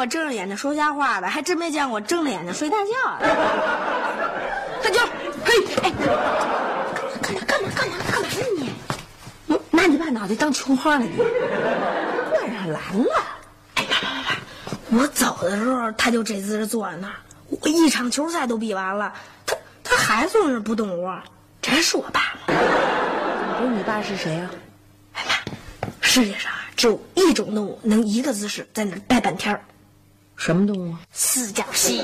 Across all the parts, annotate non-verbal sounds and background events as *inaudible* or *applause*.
过睁着眼睛说瞎话的，还真没见过睁着眼睛睡大觉的。*laughs* 大舅，嘿，哎，干嘛干嘛干嘛干嘛呢你？我拿你爸脑袋当球花了你？灌上篮了。哎，爸爸爸爸，我走的时候他就这姿势坐在那儿，我一场球赛都比完了，他他还坐那儿不动窝，这还是我爸吗？不是你爸是谁啊？哎妈，世界上啊只有一种动物能一个姿势在那儿待半天儿，什么动物？四脚蜥。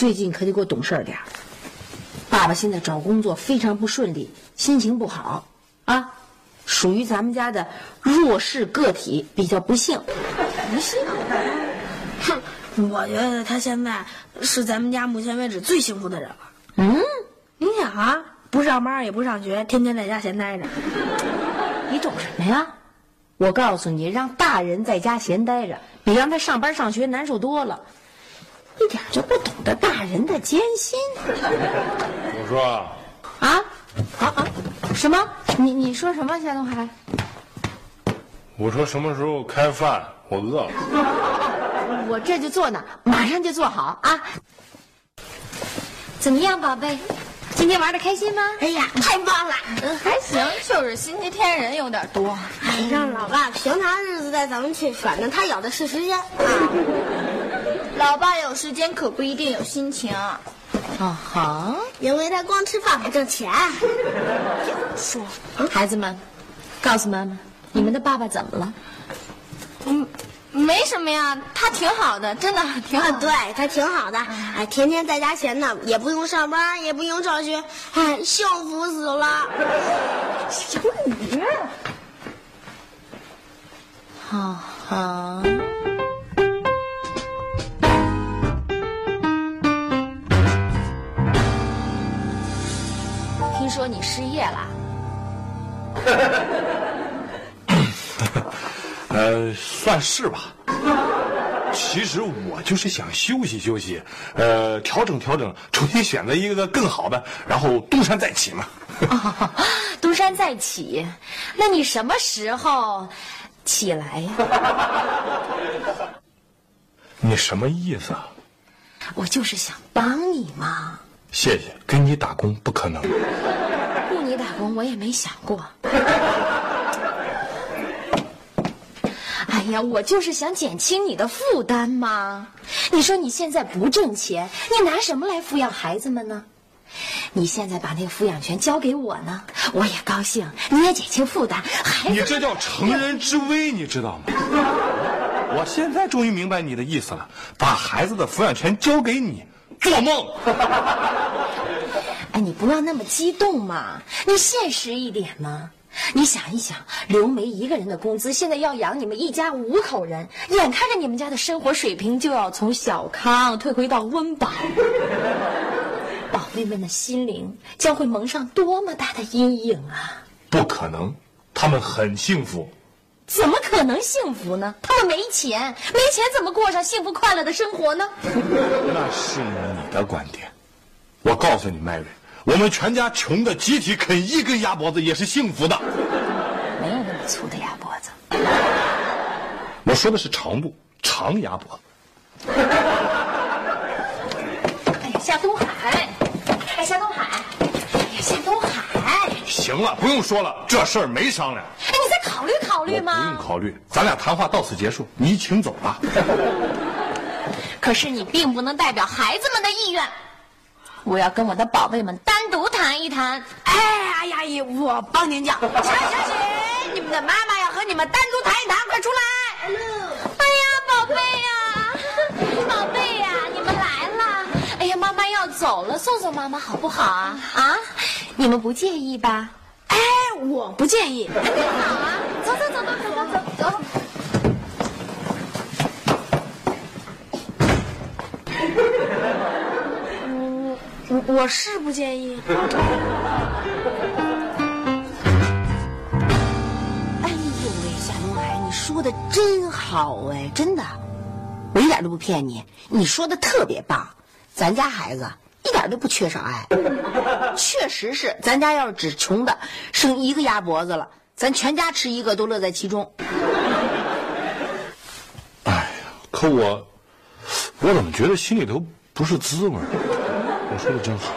最近可得给我懂事点儿。爸爸现在找工作非常不顺利，心情不好啊，属于咱们家的弱势个体，比较不幸。不幸。哼，我觉得他现在是咱们家目前为止最幸福的人了。嗯，你想啊，不上班也不上学，天天在家闲待着。你懂什么呀？我告诉你，让大人在家闲待着，比让他上班上学难受多了。一点就不懂得大人的艰辛我说，啊啊啊！什么？你你说什么，夏东海？我说什么时候开饭？我饿了。我这就做呢，马上就做好啊！怎么样，宝贝？今天玩的开心吗？哎呀，太棒了！嗯还行，就是星期天人有点多。哎，让老爸平常日子带咱们去，反正他有的是时间。*laughs* 老爸有时间可不一定有心情。啊哈！因为他光吃饭不挣钱。说，孩子们，告诉妈妈，你们的爸爸怎么了？嗯，没什么呀，他挺好的，真的挺好啊，的。对他挺好的，哎，天天在家闲呢，也不用上班，也不用上学，哎，幸福死了。*laughs* 有你！哈哈！说你失业了？*laughs* 呃，算是吧。其实我就是想休息休息，呃，调整调整，重新选择一个更好的，然后东山再起嘛。哦，*laughs* 东山再起，那你什么时候起来呀？*laughs* 你什么意思啊？我就是想帮你嘛。谢谢，给你打工不可能。雇你打工我也没想过。哎呀，我就是想减轻你的负担嘛。你说你现在不挣钱，你拿什么来抚养孩子们呢？你现在把那个抚养权交给我呢，我也高兴，你也减轻负担。孩子你这叫乘人之危，你知道吗？我现在终于明白你的意思了，把孩子的抚养权交给你，做梦！哎，你不要那么激动嘛，你现实一点嘛。你想一想，刘梅一个人的工资现在要养你们一家五口人，眼看着你们家的生活水平就要从小康退回到温饱，*laughs* 宝贝们的心灵将会蒙上多么大的阴影啊！不可能，他们很幸福。怎么可能幸福呢？他们没钱，没钱怎么过上幸福快乐的生活呢？*laughs* 那是你的观点。我告诉你，麦瑞，我们全家穷的集体啃一根鸭脖子也是幸福的。没有那么粗的鸭脖子。我说的是长度，长鸭脖子。哎呀，夏东海，哎，夏东海，哎呀，夏东海，行了，不用说了，这事儿没商量。哎，你再考虑考虑吗不用。考虑，咱俩谈话到此结束，你请走吧。*laughs* 可是你并不能代表孩子们的意愿，我要跟我的宝贝们单独谈一谈。哎，阿姨阿姨，我帮您讲。小小雪，你们的妈妈要和你们单独谈一谈，快出来。哎呀，宝贝呀，宝贝呀，你们来了！哎呀，妈妈要走了，送送妈妈好不好啊？啊，你们不介意吧？哎，我不介意。好啊，走走走走走走走。我我是不介意。哎呦喂，夏东海，你说的真好哎，真的，我一点都不骗你，你说的特别棒。咱家孩子一点都不缺少爱，确实是，咱家要是只穷的剩一个鸭脖子了，咱全家吃一个都乐在其中。哎呀，可我，我怎么觉得心里头不是滋味说的真好。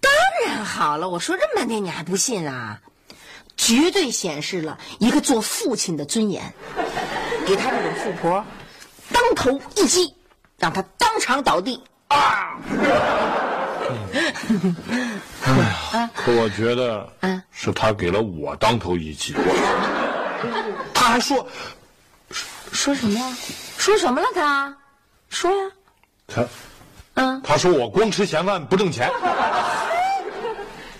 当然好了，我说这么半天你还不信啊？绝对显示了一个做父亲的尊严，给他这种富婆当头一击，让他当场倒地啊！可我觉得嗯，是他给了我当头一击。他还说，说什么呀？说什么了他？说呀。他，嗯，他说我光吃闲饭不挣钱。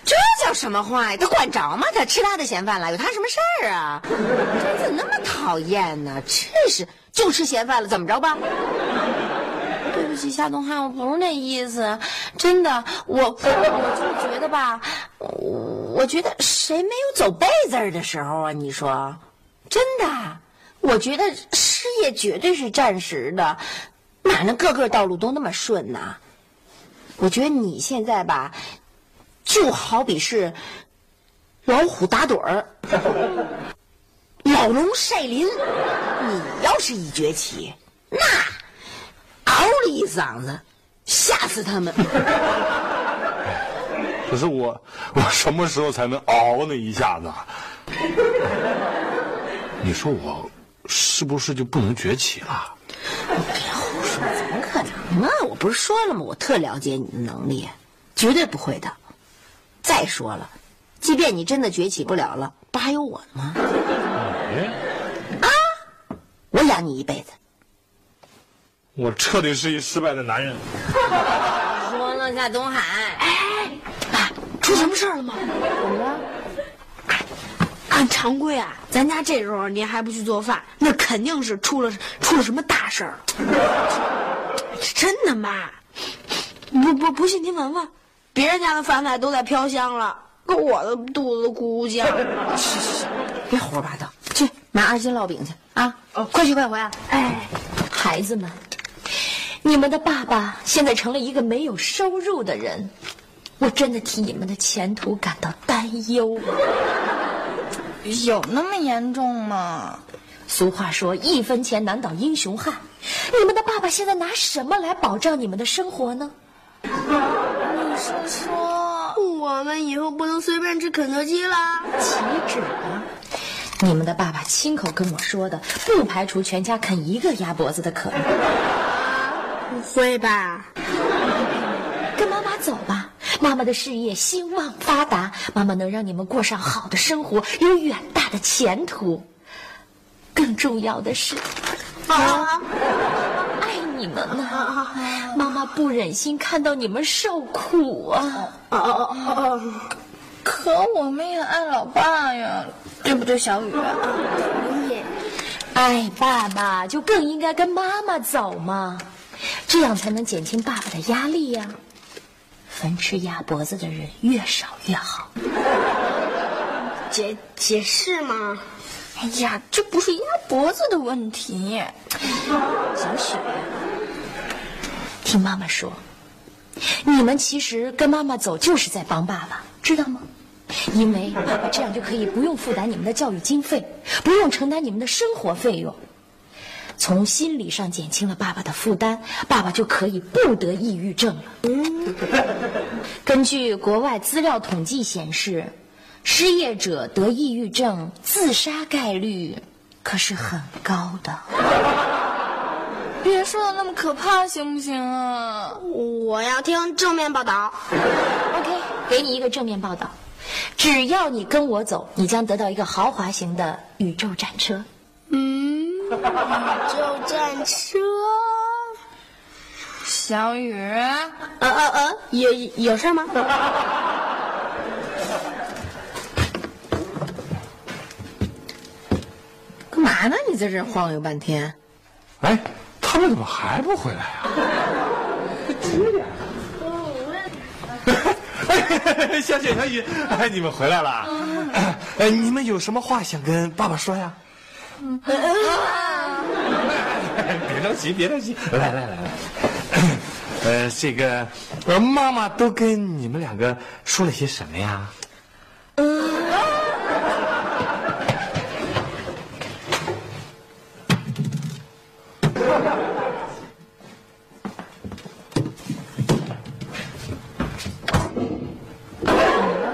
这叫什么话呀？他管着吗？他吃他的闲饭了，有他什么事儿啊？这怎么那么讨厌呢？真是就吃闲饭了，怎么着吧？对不起，夏东汉，我不是那意思，真的，我我我就觉得吧，我我觉得谁没有走背字儿的时候啊？你说，真的，我觉得失业绝对是暂时的，哪能个个道路都那么顺呢？我觉得你现在吧，就好比是老虎打盹儿，老龙晒林。你要是一崛起，那嗷的一嗓子，吓死他们。*laughs* 可是我，我什么时候才能嗷那一下子？*laughs* 你说我是不是就不能崛起了？怎么可能啊？我不是说了吗？我特了解你的能力，绝对不会的。再说了，即便你真的崛起不了了，不还有我呢吗？啊，我养你一辈子。我彻底是一失败的男人。说了，夏东海，哎，爸出什么事儿了吗？怎么了？按常规啊，咱家这时候您还不去做饭，那肯定是出了出了什么大事儿。真的妈，不不不信您闻闻，别人家的饭菜都在飘香了，可我的肚子咕咕叫。别胡说八道，去买二斤烙饼去啊！哦快去快回啊！哎，孩子们，你们的爸爸现在成了一个没有收入的人，我真的替你们的前途感到担忧啊。有那么严重吗？俗话说“一分钱难倒英雄汉”，你们的爸爸现在拿什么来保障你们的生活呢？你是说我们以后不能随便吃肯德基了？岂止啊！你们的爸爸亲口跟我说的，不排除全家啃一个鸭脖子的可能。不会吧？跟妈妈的事业兴旺发达，妈妈能让你们过上好的生活，有远大的前途。更重要的是，妈妈，爱你们呢。妈妈不忍心看到你们受苦啊！哦哦哦哦，可我们也爱老爸呀，对不对，小雨？爱爸爸就更应该跟妈妈走嘛，这样才能减轻爸爸的压力呀。凡吃鸭脖子的人越少越好。*laughs* 解解释吗？哎呀，这不是鸭脖子的问题。小雪，听妈妈说，你们其实跟妈妈走就是在帮爸爸，知道吗？因为爸爸这样就可以不用负担你们的教育经费，不用承担你们的生活费用。从心理上减轻了爸爸的负担，爸爸就可以不得抑郁症了。*laughs* 根据国外资料统计显示，失业者得抑郁症、自杀概率可是很高的。*laughs* 别说的那么可怕，行不行啊？我要听正面报道。OK，给你一个正面报道，只要你跟我走，你将得到一个豪华型的宇宙战车。嗯，宇宙战车。小雨，呃呃呃，有有事吗？干嘛呢？你在这晃悠半天？哎，他们怎么还不回来呀、几点了？小雪、小雨，哎，你们回来了。哎，你们有什么话想跟爸爸说呀？别着急，别着急，来来来来。呃，这个，呃，妈妈都跟你们两个说了些什么呀？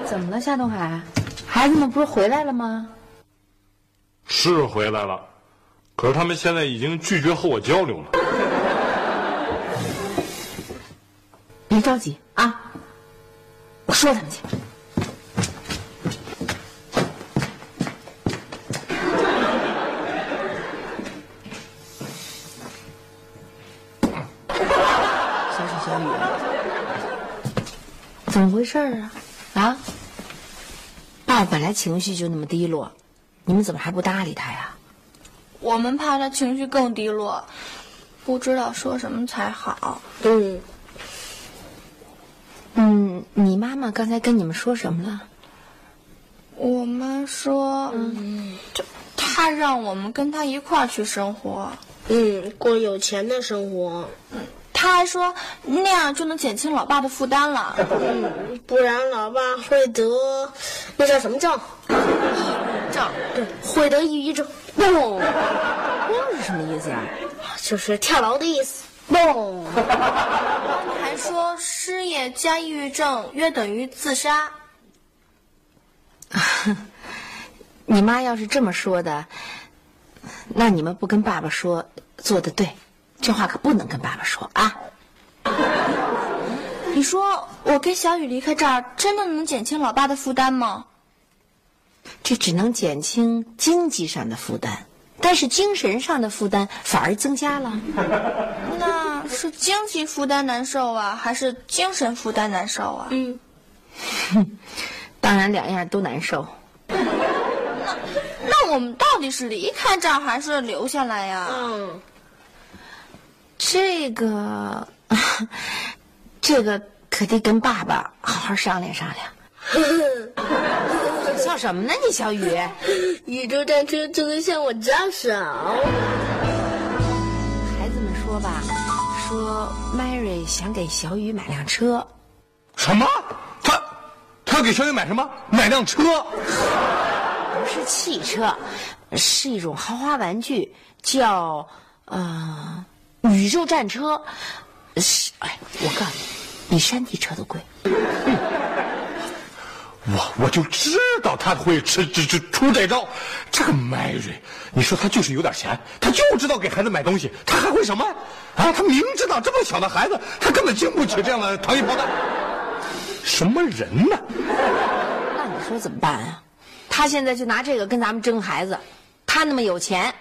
怎么了，夏东海？孩子们不是回来了吗？是回来了，可是他们现在已经拒绝和我交流了。别着急啊，我说他们去。小雪、小雨，怎么回事啊？啊？爸爸本来情绪就那么低落，你们怎么还不搭理他呀？我们怕他情绪更低落，不知道说什么才好。嗯，嗯，你妈妈刚才跟你们说什么了？我妈说，嗯，就她让我们跟她一块儿去生活。嗯，过有钱的生活。嗯她还说那样就能减轻老爸的负担了。嗯，不然老爸会得那叫什么症？*laughs* 症对，会得抑郁症。嘣，那是什么意思呀？就是跳楼的意思。嘣，还说失业加抑郁症约等于自杀。你妈要是这么说的，那你们不跟爸爸说，做的对，这话可不能跟爸爸说啊。你说我跟小雨离开这儿，真的能减轻老爸的负担吗？这只能减轻经济上的负担，但是精神上的负担反而增加了。那是经济负担难受啊，还是精神负担难受啊？嗯，*laughs* 当然两样都难受。那那我们到底是离开这儿，还是留下来呀？嗯，这个，*laughs* 这个可得跟爸爸好好商量商量。*laughs* 笑什么呢，你小雨？*laughs* 宇宙战车正在向我招手。孩子们说吧，说 Mary 想给小雨买辆车。什么？他他要给小雨买什么？买辆车？不是汽车，是一种豪华玩具，叫呃宇宙战车。是，哎，我告诉你，比山地车都贵。我我就知道他会吃这这出这招。这个 Mary，，你说他就是有点钱，他就知道给孩子买东西，他还会什么？啊，他明知道这么小的孩子，他根本经不起这样的糖衣炮弹。什么人呢？那你说怎么办啊？他现在就拿这个跟咱们争孩子，他那么有钱，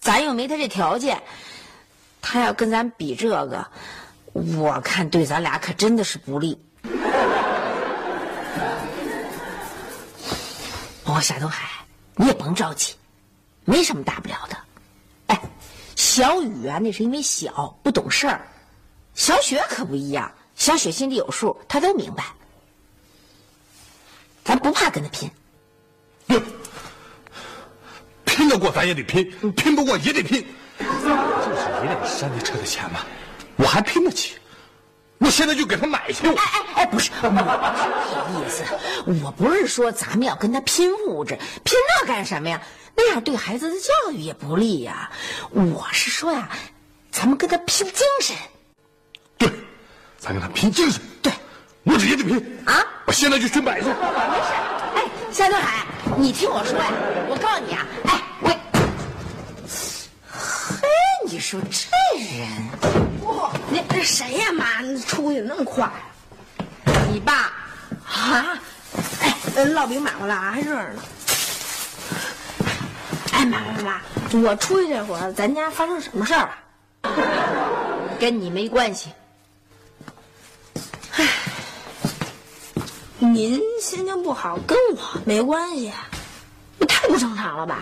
咱又没他这条件，他要跟咱比这个，我看对咱俩可真的是不利。夏东海，你也甭着急，没什么大不了的。哎，小雨啊，那是因为小不懂事儿，小雪可不一样，小雪心里有数，她都明白。咱不怕跟他拼。哟，拼拼得过咱也得拼，拼不过也得拼。就是一辆山地车的钱嘛，我还拼得起。我现在就给他买去。哎哎哎，不是，我不是这意思，我不是说咱们要跟他拼物质，拼那干什么呀？那样对孩子的教育也不利呀。我是说呀，咱们跟他拼精神。对，咱跟他拼精神。对，我直接就拼啊！我现在就去买去。没事，哎，夏东海，你听我说呀，我告诉你啊，哎，我，你说这人。你这谁呀，妈？你出去那么快？你爸啊？哎，烙饼买回来啊，还热着呢。哎，妈妈妈，我出去这会儿，咱家发生什么事儿了？跟你没关系。哎，您心情不好，跟我没关系，太不正常了吧？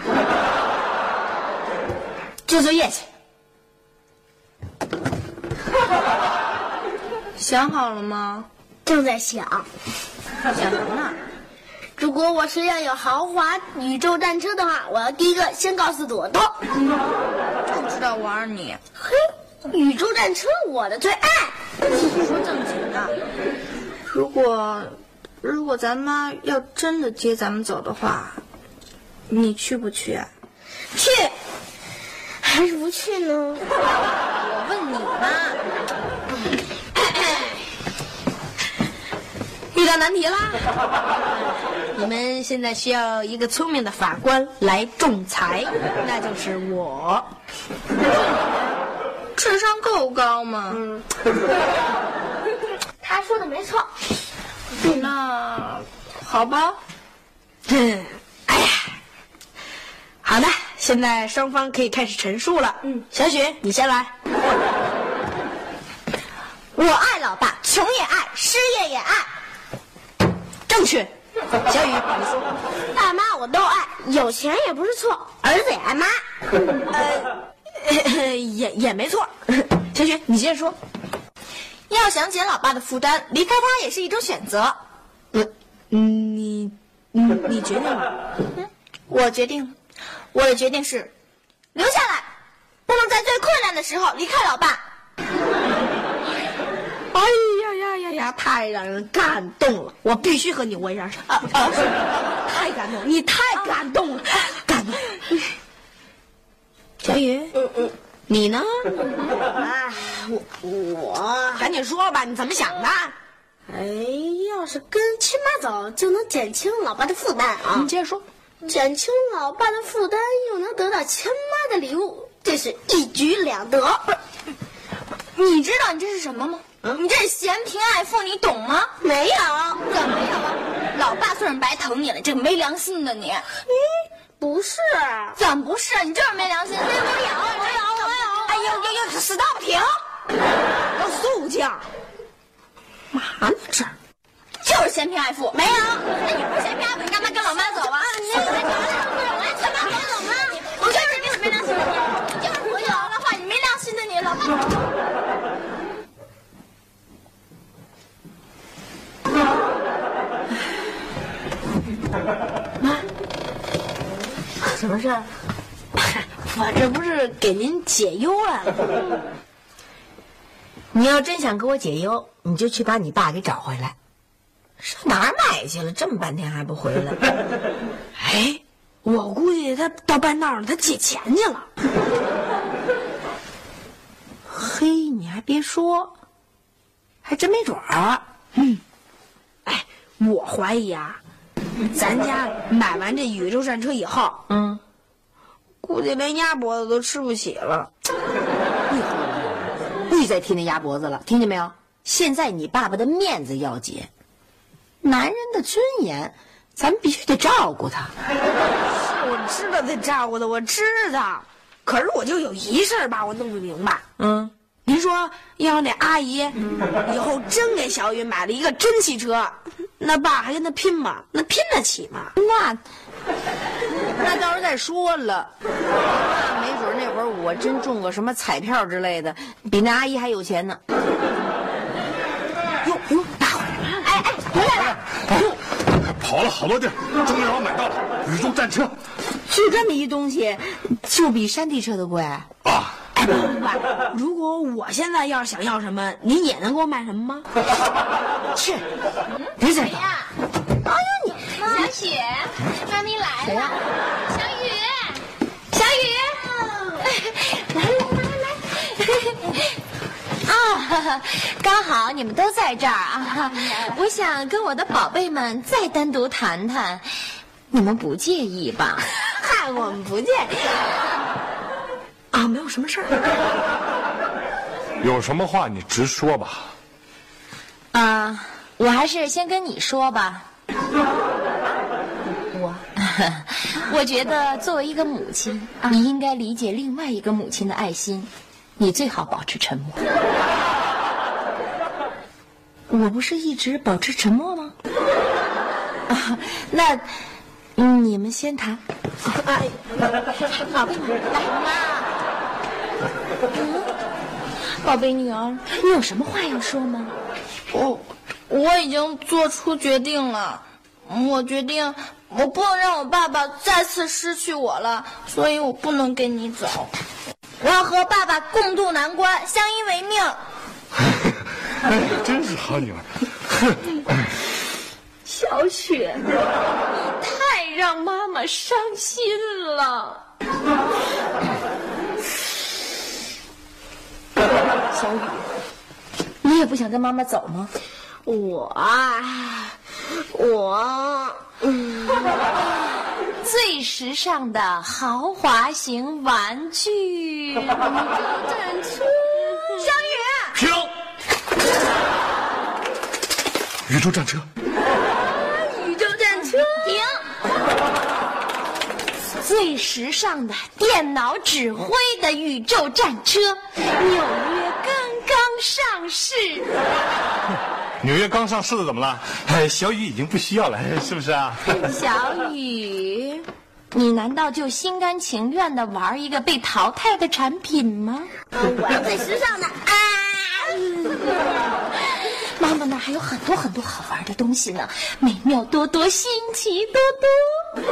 做作业去。*laughs* 想好了吗？正在想，想什么呢？如果我身上有豪华宇宙战车的话，我要第一个先告诉朵朵。就知道玩你。嘿，宇宙战车我的最爱。说正经的，如果如果咱妈要真的接咱们走的话，你去不去？去，还是不去呢？你呢。*coughs* 遇到难题啦！你们现在需要一个聪明的法官来仲裁，那就是我。智商够高吗？嗯。他说的没错。那好吧。嗯，哎呀，好的，现在双方可以开始陈述了。嗯，小雪，你先来。我爱老爸，穷也爱，失业也爱。正确，小雨，你说，爸妈我都爱，有钱也不是错，儿子也爱妈，*laughs* 呃，*laughs* 也也没错。*laughs* 小雪，你接着说。要想减老爸的负担，离开他也是一种选择。嗯，你，你你决定了？嗯，我决定了。我的决定是，留下来，不能在最困难的时候离开老爸。哎呀呀呀呀！太让人感动了，我必须和你握一下手。啊啊！太感动，你太感动了，感动。小雨，嗯嗯，你呢？哎，我我赶紧说吧，你怎么想的？哎，要是跟亲妈走，就能减轻老爸的负担啊！你接着说，减轻老爸的负担，又能得到亲妈的礼物，这是一举两得。你知道你这是什么吗？你这是嫌贫爱富，你懂吗？没有，怎么没有啊？老爸算是白疼你了，这个没良心的你。咦，不是？怎么不是？你就是没良心。我有，我有，我有。哎呦呦呦，stop 停！要肃静。嘛呢这？就是嫌贫爱富。没有。那你不嫌贫爱富，你干嘛跟老妈走啊？你干嘛跟我走吗？我就是你没良心的你，就是我有的话，你没良心的你，老爸。什么事儿？*laughs* 我这不是给您解忧来了。*laughs* 你要真想给我解忧，你就去把你爸给找回来。上哪儿买去了？这么半天还不回来？*laughs* 哎，我估计他到半道上他借钱去了。嘿，你还别说，还真没准儿。嗯，哎，我怀疑啊。*laughs* 咱家买完这宇宙战车以后，嗯，估计连鸭脖子都吃不起了。*laughs* 不许再提那鸭脖子了，听见没有？现在你爸爸的面子要紧，男人的尊严，咱们必须得照顾他。是 *laughs* 我知道得照顾他，我知道。可是我就有一事儿吧，我弄不明白。嗯，您说，要那阿姨以后真给小雨买了一个真汽车。那爸还跟他拼吗？那拼得起吗？那那到时候再说了。没准那会儿我真中个什么彩票之类的，比那阿姨还有钱呢。哟哟，大伙儿，哎哎，回来了！跑了好多地儿，终于让我买到了宇宙战车。就这么一东西，就比山地车都贵。啊，*laughs* 如果我现在要是想要什么，您也能给我买什么吗？去，别再捣。哎呦你，小雪，妈咪来了。小雨，小雨，来来来来。*laughs* 啊，刚好你们都在这儿啊！我想跟我的宝贝们再单独谈谈，你们不介意吧？*laughs* 嗨，我们不介意。啊，没有什么事儿。有什么话你直说吧。啊，我还是先跟你说吧。我，*laughs* 我觉得作为一个母亲，你应该理解另外一个母亲的爱心。你最好保持沉默。我不是一直保持沉默吗？啊，那你们先谈。哎，好，来妈。嗯，*laughs* 宝贝女儿，你有什么话要说吗？我我已经做出决定了，我决定我不能让我爸爸再次失去我了，所以我不能跟你走。我要和爸爸共度难关，相依为命。哎，*laughs* 真是好女儿。*laughs* 小雪，你太让妈妈伤心了。小雨，你也不想跟妈妈走吗？我啊，我，嗯。最时尚的豪华型玩具宇宙战车，小雨，停！宇宙战车，宇宙战车，停！最时尚的电脑指挥的宇宙战车，纽约刚刚上市。*laughs* 纽约刚上市的怎么了？哎，小雨已经不需要了，是不是啊？小雨，你难道就心甘情愿的玩一个被淘汰的产品吗？我要最时尚的啊！*laughs* 妈妈那还有很多很多好玩的东西呢，美妙多多，新奇多多。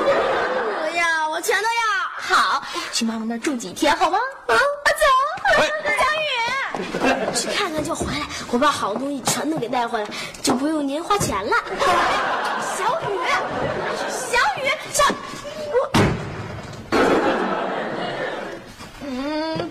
全都要。好，去妈妈那儿住几天好吗？啊，走，哎小雨。去看看就回来，我把好东西全都给带回来，就不用您花钱了。小雨，小雨，小，我，嗯，